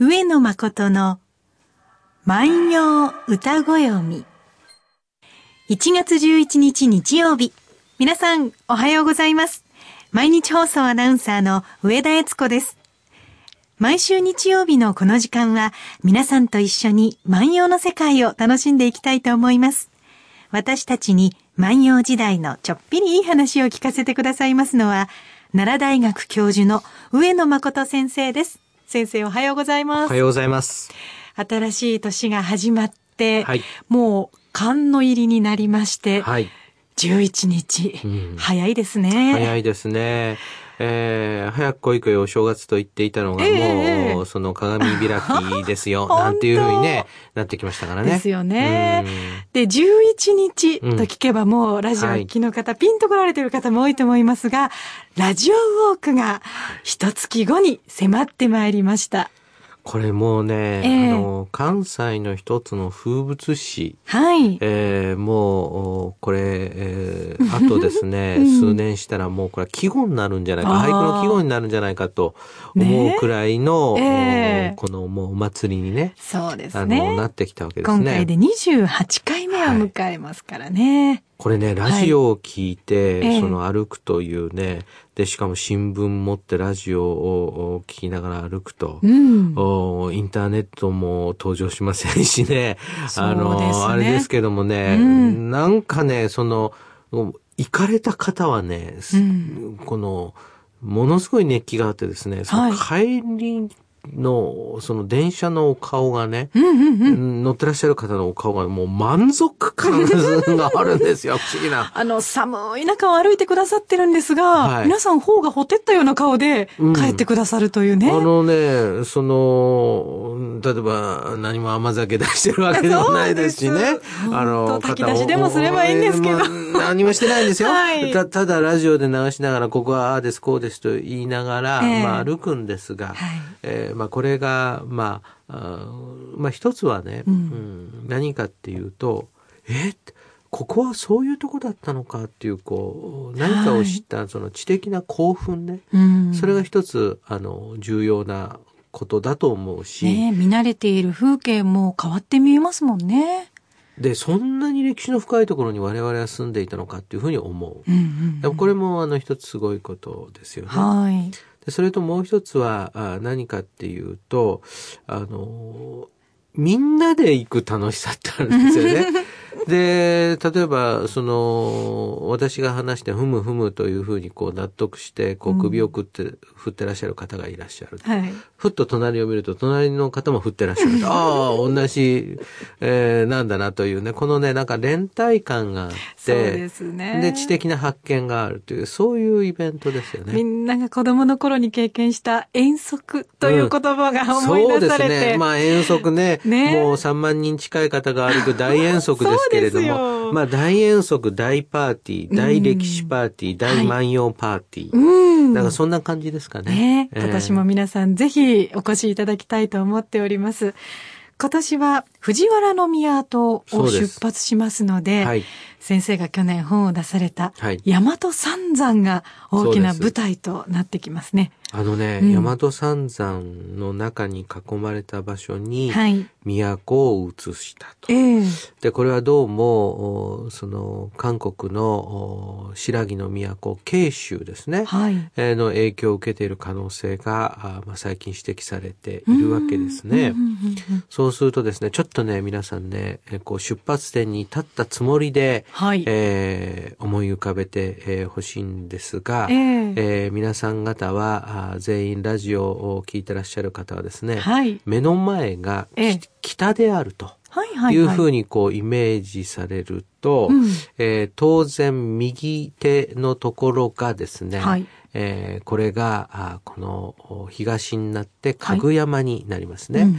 上野誠の万葉歌ご読み。1月11日日曜日。皆さん、おはようございます。毎日放送アナウンサーの上田悦子です。毎週日曜日のこの時間は、皆さんと一緒に万葉の世界を楽しんでいきたいと思います。私たちに万葉時代のちょっぴりいい話を聞かせてくださいますのは、奈良大学教授の上野誠先生です。先生おはようございます。おはようございます。新しい年が始まって、はい、もう寒の入りになりまして、はい、11日、うん、早いですね。早いですね。えー、早く来い来いお正月と言っていたのが、もう、えー、その鏡開きですよ、なんていうふうにね、なってきましたからね。ですよね。で、11日と聞けばもう、ラジオ聞きの方、はい、ピンと来られてる方も多いと思いますが、ラジオウォークが一月後に迫ってまいりました。これもうね、えー、あの、関西の一つの風物詩。はい。えー、もう、これ、えー、あとですね、うん、数年したらもうこれは季語になるんじゃないか、俳句の季語になるんじゃないかと思うくらいの、ねえー、このもうお祭りにね、そうですね。あの、なってきたわけですね。今回で28回目を迎えますからね。はいこれね、ラジオを聞いて、はい、その歩くというね、で、しかも新聞持ってラジオを聞きながら歩くと、うん、おインターネットも登場しませんしね、あの、ね、あれですけどもね、うん、なんかね、その、行かれた方はね、うん、この、ものすごい熱気があってですね、その帰りの、その電車のお顔がね、うんうんうん、乗ってらっしゃる方のお顔がもう満足感があるんですよ、不思議な。あの、寒い中を歩いてくださってるんですが、はい、皆さん方がほてったような顔で帰ってくださるというね。うん、あのね、その、例えば何も甘酒出してるわけでもないですしね。あの、炊き出しでもすればいいんですけど。何もしてないんですよ。はい、たただラジオで流しながら、ここはああです、こうですと言いながら、えー、まあ歩くんですが、はいえーまあ、これが、まあ、あまあ、一つはね、うん、うん、何かっていうと、えここはそういうとこだったのかっていう、こう、何かを知った、その知的な興奮ね、はい、それが一つ、あの、重要なことだと思うし。ね見慣れている風景も変わって見えますもんね。で、そんなに歴史の深いところに我々は住んでいたのかっていうふうに思う。うんうんうん、これもあの一つすごいことですよね。はい。それともう一つは何かっていうと、あの、みんなで行く楽しさってあるんですよね。で、例えば、その、私が話して、ふむふむというふうにこう納得して、こう首を振って、うん、振ってらっしゃる方がいらっしゃる。はい、ふっと隣を見ると、隣の方も振ってらっしゃる。ああ、同じ、えー、なんだなというね、このね、なんか連帯感があって、そうですね。で、知的な発見があるという、そういうイベントですよね。みんなが子供の頃に経験した遠足という言葉が思い出されて、うん、そうですね。まあ遠足ね、ねもう3万人近い方が歩く大遠足ですけれども、まあ大遠足、大パーティー、大歴史パーティー、大万葉パーティー。うん。なんかそんな感じですかね。ね今年も皆さんぜひお越しいただきたいと思っております。今年は藤原宮跡を出発しますので、はい、先生が去年本を出された、大和三山が大きな舞台となってきますね。あのね、うん、大和三山の中に囲まれた場所に、都を移したと。で、これはどうも、その、韓国の白木の都、慶州ですね、はい、の影響を受けている可能性が、まあ、最近指摘されているわけですね。そうするとですね、ちょっとね、皆さんね、こう出発点に立ったつもりで、はい、えー、思い浮かべてほ、えー、しいんですが、えー、えー、皆さん方は、全員ラジオを聞いてらっしゃる方はですね、はい、目の前が、北であると。いうふうにこうイメージされると、えー、当然右手のところがですね、はい、えー、これがあこの東になって家具山になりますね。はい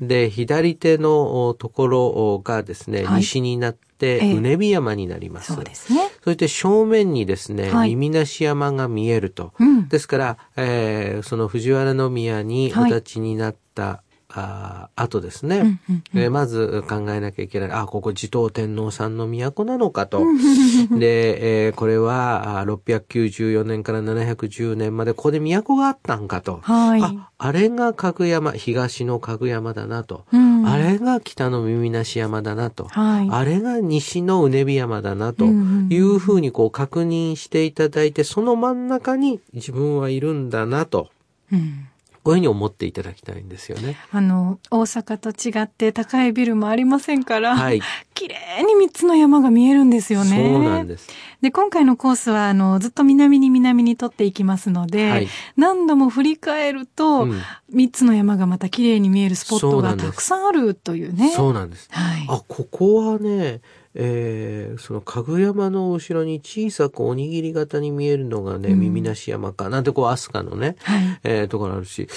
で左手のところがですね、はい、西になってうねび山になります。そうですね。そして正面にですね、耳なし山が見えると。うん、ですから、えー、その藤原宮にお立ちになった、あ後ですね、えー、まず考えなきゃいけない。あ、ここ持統天皇さんの都なのかと。で、えー、これは694年から710年までここで都があったんかと。はい、あ、あれがかぐ山、東のかぐ山だなと。うん、あれが北の耳なし山だなと。はい、あれが西のうねび山だなというふうにこう確認していただいて、その真ん中に自分はいるんだなと。うんこういうふうに思っていただきたいんですよね。あの、大阪と違って高いビルもありませんから、はい。綺麗に三つの山が見えるんですよね。そうなんです。で、今回のコースは、あの、ずっと南に南に取っていきますので、はい、何度も振り返ると、三、うん、つの山がまた綺麗に見えるスポットがたくさんあるというね。そうなんです。はい。あ、ここはね、えー、そのかぐ山の後ろに小さくおにぎり型に見えるのがね、うん、耳なし山か、なんてこう、飛鳥のね、はい、えー、ところあるし、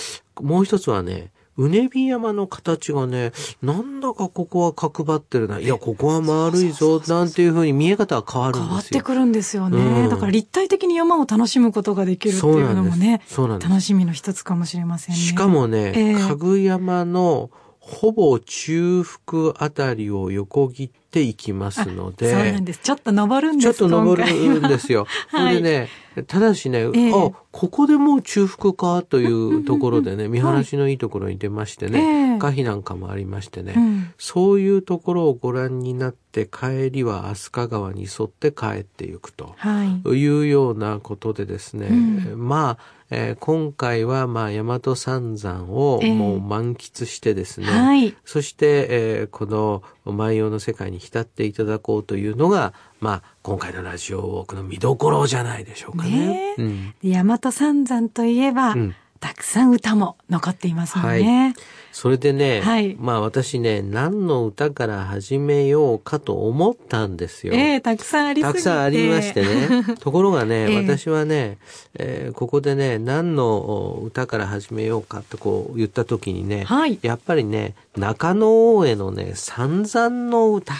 もう一つはね、うねび山の形がね、なんだかここは角張ってるな。いや、ここは丸いぞ、なんていうふうに見え方が変わるんですよ。変わってくるんですよね。うん、だから立体的に山を楽しむことができるっていうのもね、そうなんです楽しみの一つかもしれませんね。しかもね、えー、かぐ山のほぼ中腹あたりを横切っていきますので。そうなんです。ちょっと登るんですちょっと登るんですよ。はい、でね、ただしね、えー、あ、ここでもう中腹かというところでね、見晴らしのいいところに出ましてね、可否なんかもありましてね、うん、そういうところをご覧になって帰りは飛鳥川に沿って帰っていくとい。うようなことでですね、うん、まあ、えー、今回は、まあ、大和三山をもう満喫してですね、えーはい、そして、えー、この万葉の世界に浸っていただこうというのが、まあ、今回のラジオウォークの見どころじゃないでしょうかね。ねうん、大和三山といえば、うんたくさん歌も残っていますもんね。はい、それでね、はい、まあ私ね、何の歌から始めようかと思ったんですよ。ええー、たくさんありたくさんありましてね。ところがね、えー、私はね、えー、ここでね、何の歌から始めようかとこう言った時にね、はい、やっぱりね、中野大江のね、散々の歌。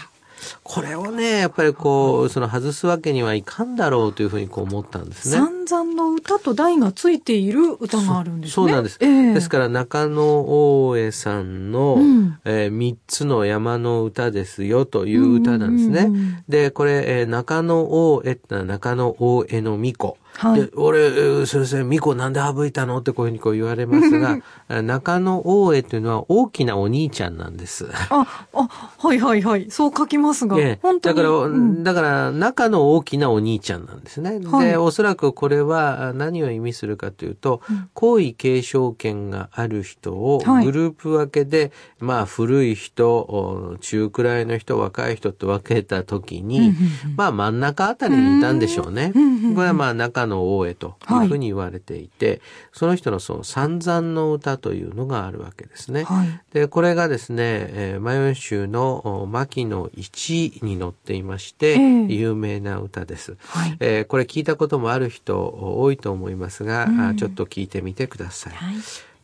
これをね、やっぱりこう、その外すわけにはいかんだろうというふうにこう思ったんですね。散々の歌と題がついている歌があるんですね。そうなんです。えー、ですから中野大江さんの、うん、えー、3つの山の歌ですよという歌なんですね。で、これ、えー、中野大江って中野大江の巫女。はい、で俺、先生、巫女なんで省いたのってこういうふうにこう言われますが、中野大江というのは大きなお兄ちゃんなんです。あ、あ、はいはいはい。そう書きますが。ね、本当に？だから、うん、だから、中の大きなお兄ちゃんなんですね。はい、で、おそらくこれは何を意味するかというと、うん、皇位継承権がある人をグループ分けで、はい、まあ、古い人、中くらいの人、若い人と分けたときに、まあ、真ん中あたりにいたんでしょうね。これはまあ、中の大江とい。うふうに言われていて、はい、その人のその散々の歌というのがあるわけですね。はい、で、これがですね、えー、マヨン州の牧野一に載っていまして、えー、有名な歌です、はい、えー、これ聞いたこともある人多いと思いますが、うん、ちょっと聞いてみてください。はい、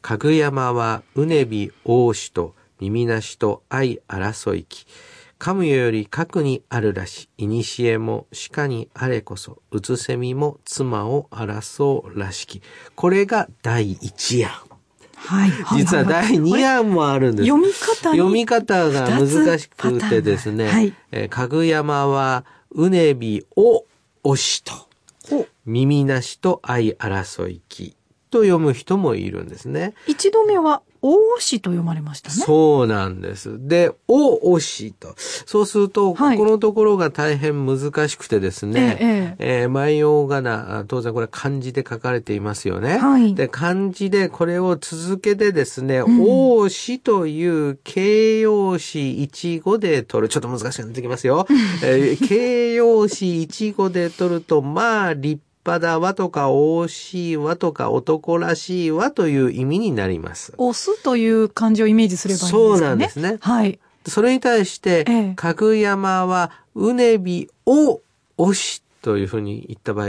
かぐ山はうねび大しと耳なしと愛争いき。噛むより核にあるらし、いにしえも鹿にあれこそ、うつせみも妻を争うらしき。これが第一案。はい。実は第二案もあるんです。読み方読み方が難しくてですね、はい、えー、かぐ山は、うねびを押しと、耳なしと相争いきと読む人もいるんですね。一度目は大しと読まれましたね。そうなんです。で、お、おしと。そうすると、はい、ここのところが大変難しくてですね、えええー、万葉仮名、当然これ漢字で書かれていますよね。はい、で、漢字でこれを続けてですね、うん、おしという形容詞一語で取る。ちょっと難しくなってきますよ。えー、形容詞一語で取ると、まあ、立派だわとか、惜しいわとか、男らしいわという意味になります。押すという漢字をイメージすればいいんですかね。そうなんですね。はい。それに対して、ええ、かぐ山は、うねびを押しというふうに言った場合、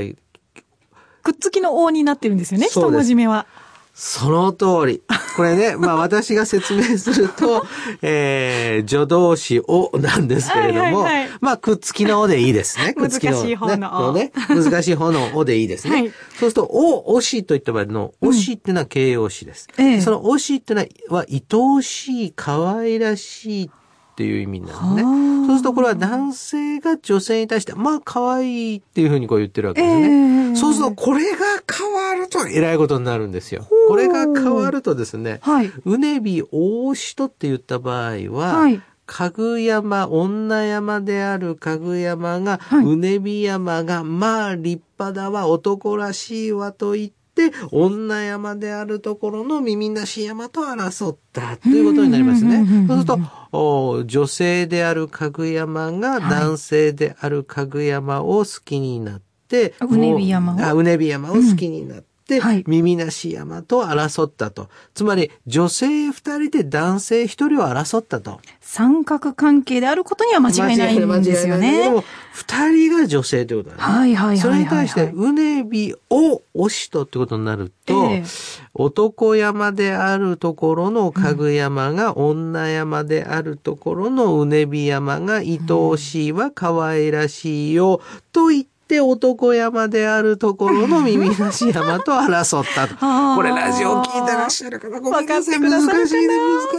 くっつきの王になってるんですよね、一文字目は。その通り。これね、まあ私が説明すると、えー、助動詞をなんですけれども、はいはいはい、まあくっつきのおでいいですね。くっつきの難しい方のお。ね、難しい方のおでいいですね。はい、そうすると、お、おしといった場合の、おしっていうのは形容詞です。うん、そのおしっていうのは、愛おしい、可愛らしいっていう意味なんですね。そうするとこれは男性が女性に対して、まあ可愛いっていうふうにこう言ってるわけですね。えー、そうするとこれが変わると偉いことになるんですよ。これが変わるとですね、はい、うねび大人って言った場合は、はいかぐ山、女山であるかぐ山が、はい、うねび山が、まあ立派だわ、男らしいわと言って女山であるところの耳なし山と争ったということになりますね。そうすると、女性であるかぐ山が男性であるかぐ山を好きになって、うねび山を？うねび山を好きになって、、はい、耳なし山と争ったと。つまり、女性二人で男性一人を争ったと。三角関係であることには間違いないんですよね。でも、二人が女性ということだね。はいはいはい、はい、それに対して、うねびを押しとってことになると、えー、男山であるところのかぐ山が女山であるところのうねび山が愛おしいは可愛らしいよ、と言って、て男山であるところの耳なし山と争ったと。これラジオ聞いてらっしゃる方ごめんなさい。難しいです。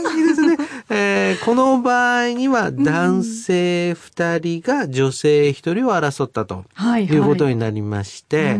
難しいですね。えー、この場合には男性二人が女性一人を争ったということになりまして、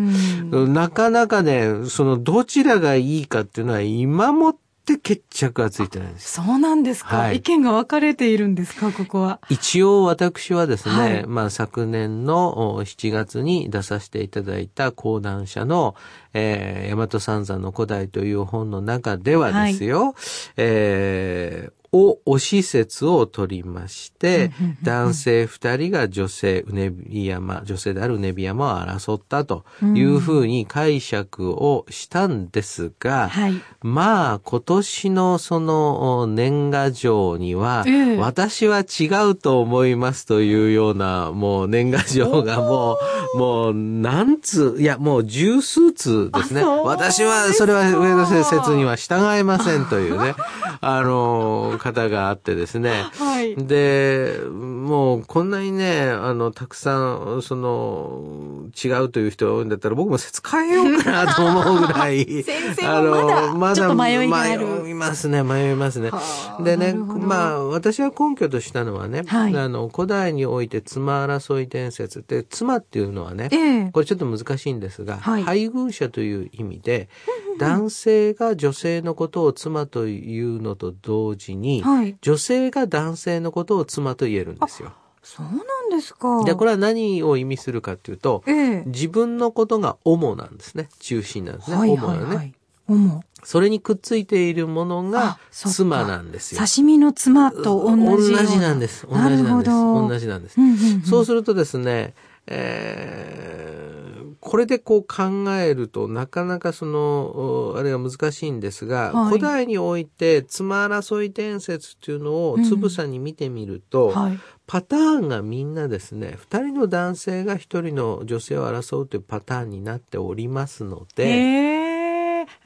なかなかね、そのどちらがいいかっていうのは今もって決着がついてないんです。そうなんですか、はい、意見が分かれているんですかここは。一応私はですね、はい、まあ昨年の7月に出させていただいた講談社の、えー、大和三山の古代という本の中ではですよ、はい、えーを推し説を取りまして、男性二人が女性、うねび山、女性であるうねび山を争ったというふうに解釈をしたんですが、はい、まあ今年のその年賀状には、私は違うと思いますというようなもう年賀状がもう、もう何通、いやもう十数通ですね。私はそれは上田先生には従いませんというね、あの、方があってですね。はい。で、もうこんなにね、あの、たくさん、その、違うという人が多いんだったら僕も説変えようかなと思うぐらい。先生もまだ、迷いますね、迷いますね。でね、まあ、私は根拠としたのはね、はい、あの、古代において妻争い伝説って、妻っていうのはね、えー、これちょっと難しいんですが、はい、配偶者という意味で、男性が女性のことを妻というのと同時に、はい、女性が男性のことを妻と言えるんですよ。そうなんですか。で、これは何を意味するかっていうと、えー、自分のことが主なんですね。中心なんですね。はいはいはい、主なね。主。それにくっついているものが妻なんですよ。刺身の妻と同じ同じなんです。同じなんです。同じなんです。うんうんうん、そうするとですね、えー、これでこう考えるとなかなかその、あれが難しいんですが、はい、古代において妻争い伝説っていうのをつぶさに見てみると、うん。はい、パターンがみんなですね、二人の男性が一人の女性を争うというパターンになっておりますので、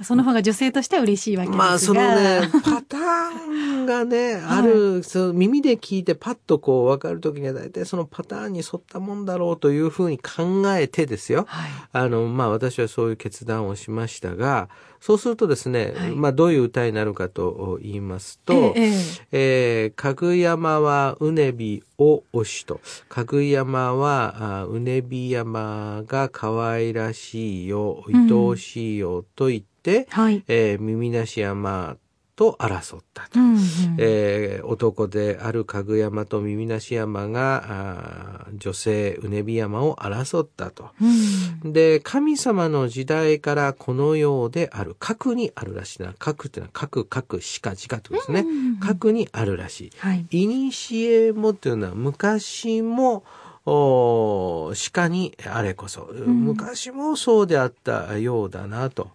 その方が女性としては嬉しいわけですが。まあ、そのね、パターンがね、ある、その耳で聞いてパッとこう分かるときには大体そのパターンに沿ったもんだろうというふうに考えてですよ。はい、あの、まあ私はそういう決断をしましたが、そうするとですね、はい、まあどういう歌になるかと言いますと、えええー、かぐ山はうねびを押しと、かぐ山はうねび山が可愛らしいよ、愛おしいよと言って、うんはい、えー、耳なし山と争ったと、うんうん、えー、男であるかぐ山と耳なし山が女性うねび山を争ったと、うん、で神様の時代からこのようである核にあるらしいな。核っていうのは核核しかじかってことですね、うんうんうん、核にあるらしい、はい、いにしえもっていうのは昔もお鹿にあれこそ、昔もそうであったようだなと。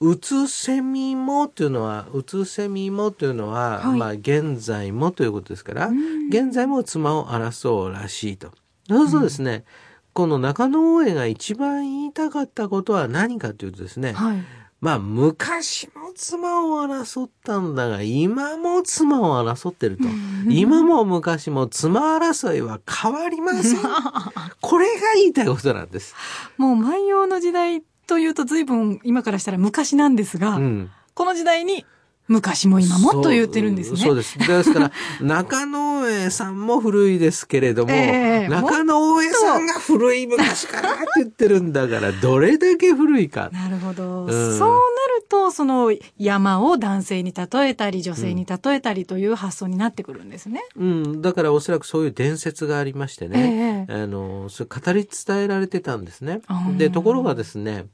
うつせみもというのは、うつせみもというのは、はい、まあ現在もということですから、現在も妻を争うらしいと。そうするとですね、この中野大江が一番言いたかったことは何かというとですね、はいまあ、昔も妻を争ったんだが、今も妻を争ってると。今も昔も妻争いは変わりません。これが言いたいことなんです。もう万葉の時代というと随分今からしたら昔なんですが、うん、この時代に昔も今もと言ってるんですね。そうです。ですから、中野上さんも古いですけれども、えー、中野上さんが古い昔からって言ってるんだから、どれだけ古いか。なるほど。うん、そうなると、その山を男性に例えたり、女性に例えたりという発想になってくるんですね。うん。だからおそらくそういう伝説がありましてね、えー、あの、それ語り伝えられてたんですね。で、ところがですね、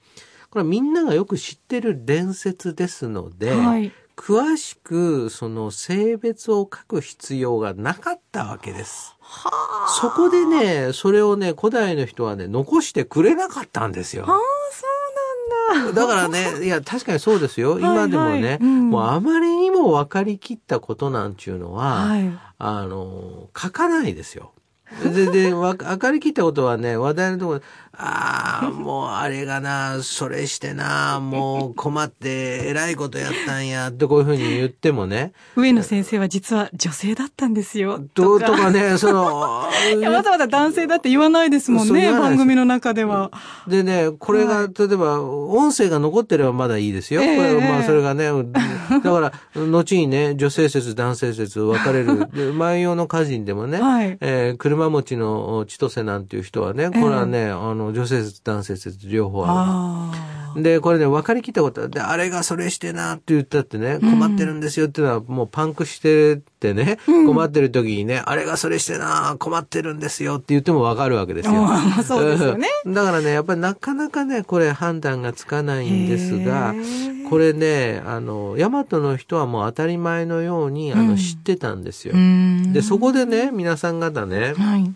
これはみんながよく知ってる伝説ですので、はい、詳しくその性別を書く必要がなかったわけです。そこでね、それをね、古代の人はね、残してくれなかったんですよ。ああ、そうなんだ。だからね、いや、確かにそうですよ。今でもね、はいはいうん、もうあまりにも分かりきったことなんちゅうのは、はい、あの、書かないですよ。で、で、わ、明かりきったことはね、話題のところああ、もうあれがな、それしてな、もう困って偉いことやったんや、ってこういうふうに言ってもね。上野先生は実は女性だったんですよ。どうとかね、その、いや、わざわざ男性だって言わないですもんね、番組の中では。でね、これが、例えば、音声が残ってればまだいいですよ。これ、まあ、それがね、だから、後にね、女性説、男性説分かれる。で、万葉の歌人でもね、はい、えー、車持ちの千歳なんていう人はね、これはね、あの、女性説、男性説、両方ある。で、これね、分かりきったことで、あれがそれしてなって言ったってね、困ってるんですよっていうのは、もうパンクしてってね、うん、困ってる時にね、あれがそれしてな困ってるんですよって言っても分かるわけですよ。そうですよね。だからね、やっぱりなかなかね、これ判断がつかないんですが、これね、あの、大和の人はもう当たり前のように、あの、知ってたんですよ。で、そこでね、皆さん方ね、はい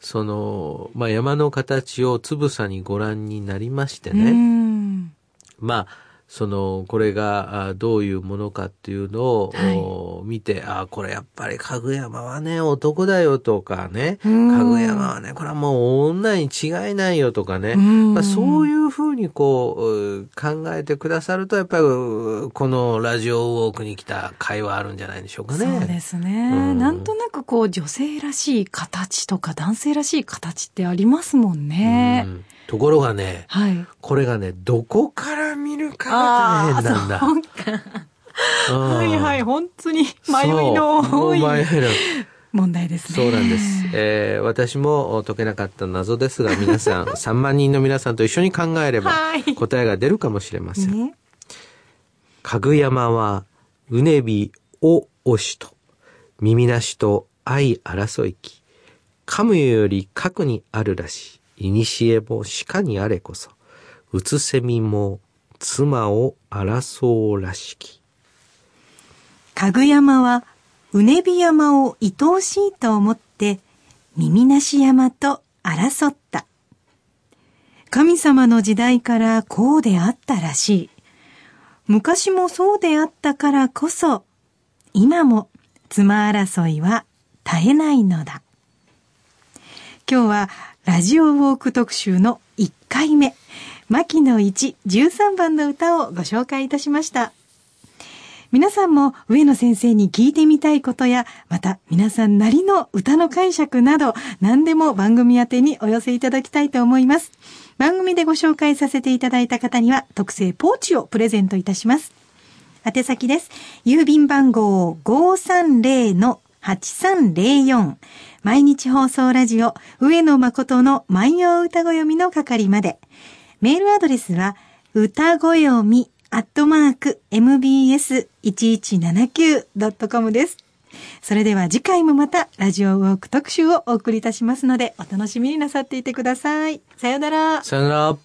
その、まあ、山の形をつぶさにご覧になりましてね。まあ、その、これがどういうものかっていうのを、見て、ああ、これやっぱりかぐやまはね、男だよとかね、かぐやまはね、これはもう女に違いないよとかね、まあ、そういうふうにこう、考えてくださると、やっぱり、このラジオウォークに来た会話あるんじゃないでしょうかね。そうですね。うん、なんとなくこう、女性らしい形とか男性らしい形ってありますもんね。うん。ところがね、はい、これがね、どこかが大変なんだ。はいはい、本当に迷いの多い問題ですね。そうなんです。えー、私も解けなかった謎ですが、皆さん、3万人の皆さんと一緒に考えれば、答えが出るかもしれません。ね、かぐ山は、うねびを押しと、耳なしと愛争いき、噛むより核にあるらしい。いにしえも鹿にあれこそ、うつせみも妻を争うらしき。かぐ山は、うねび山を愛おしいと思って、耳なし山と争った。神様の時代からこうであったらしい。昔もそうであったからこそ、今も妻争いは絶えないのだ。今日はラジオウォーク特集の1回目、牧野一13番の歌をご紹介いたしました。皆さんも上野先生に聞いてみたいことや、また皆さんなりの歌の解釈など、何でも番組宛てにお寄せいただきたいと思います。番組でご紹介させていただいた方には、特製ポーチをプレゼントいたします。宛先です。郵便番号530-8304。毎日放送ラジオ、上野誠の万葉歌ご読みの係まで。メールアドレスは、歌ごよみ、アットマーク、mbs1179.com です。それでは次回もまたラジオウォーク特集をお送りいたしますので、お楽しみになさっていてください。さよなら。さよなら。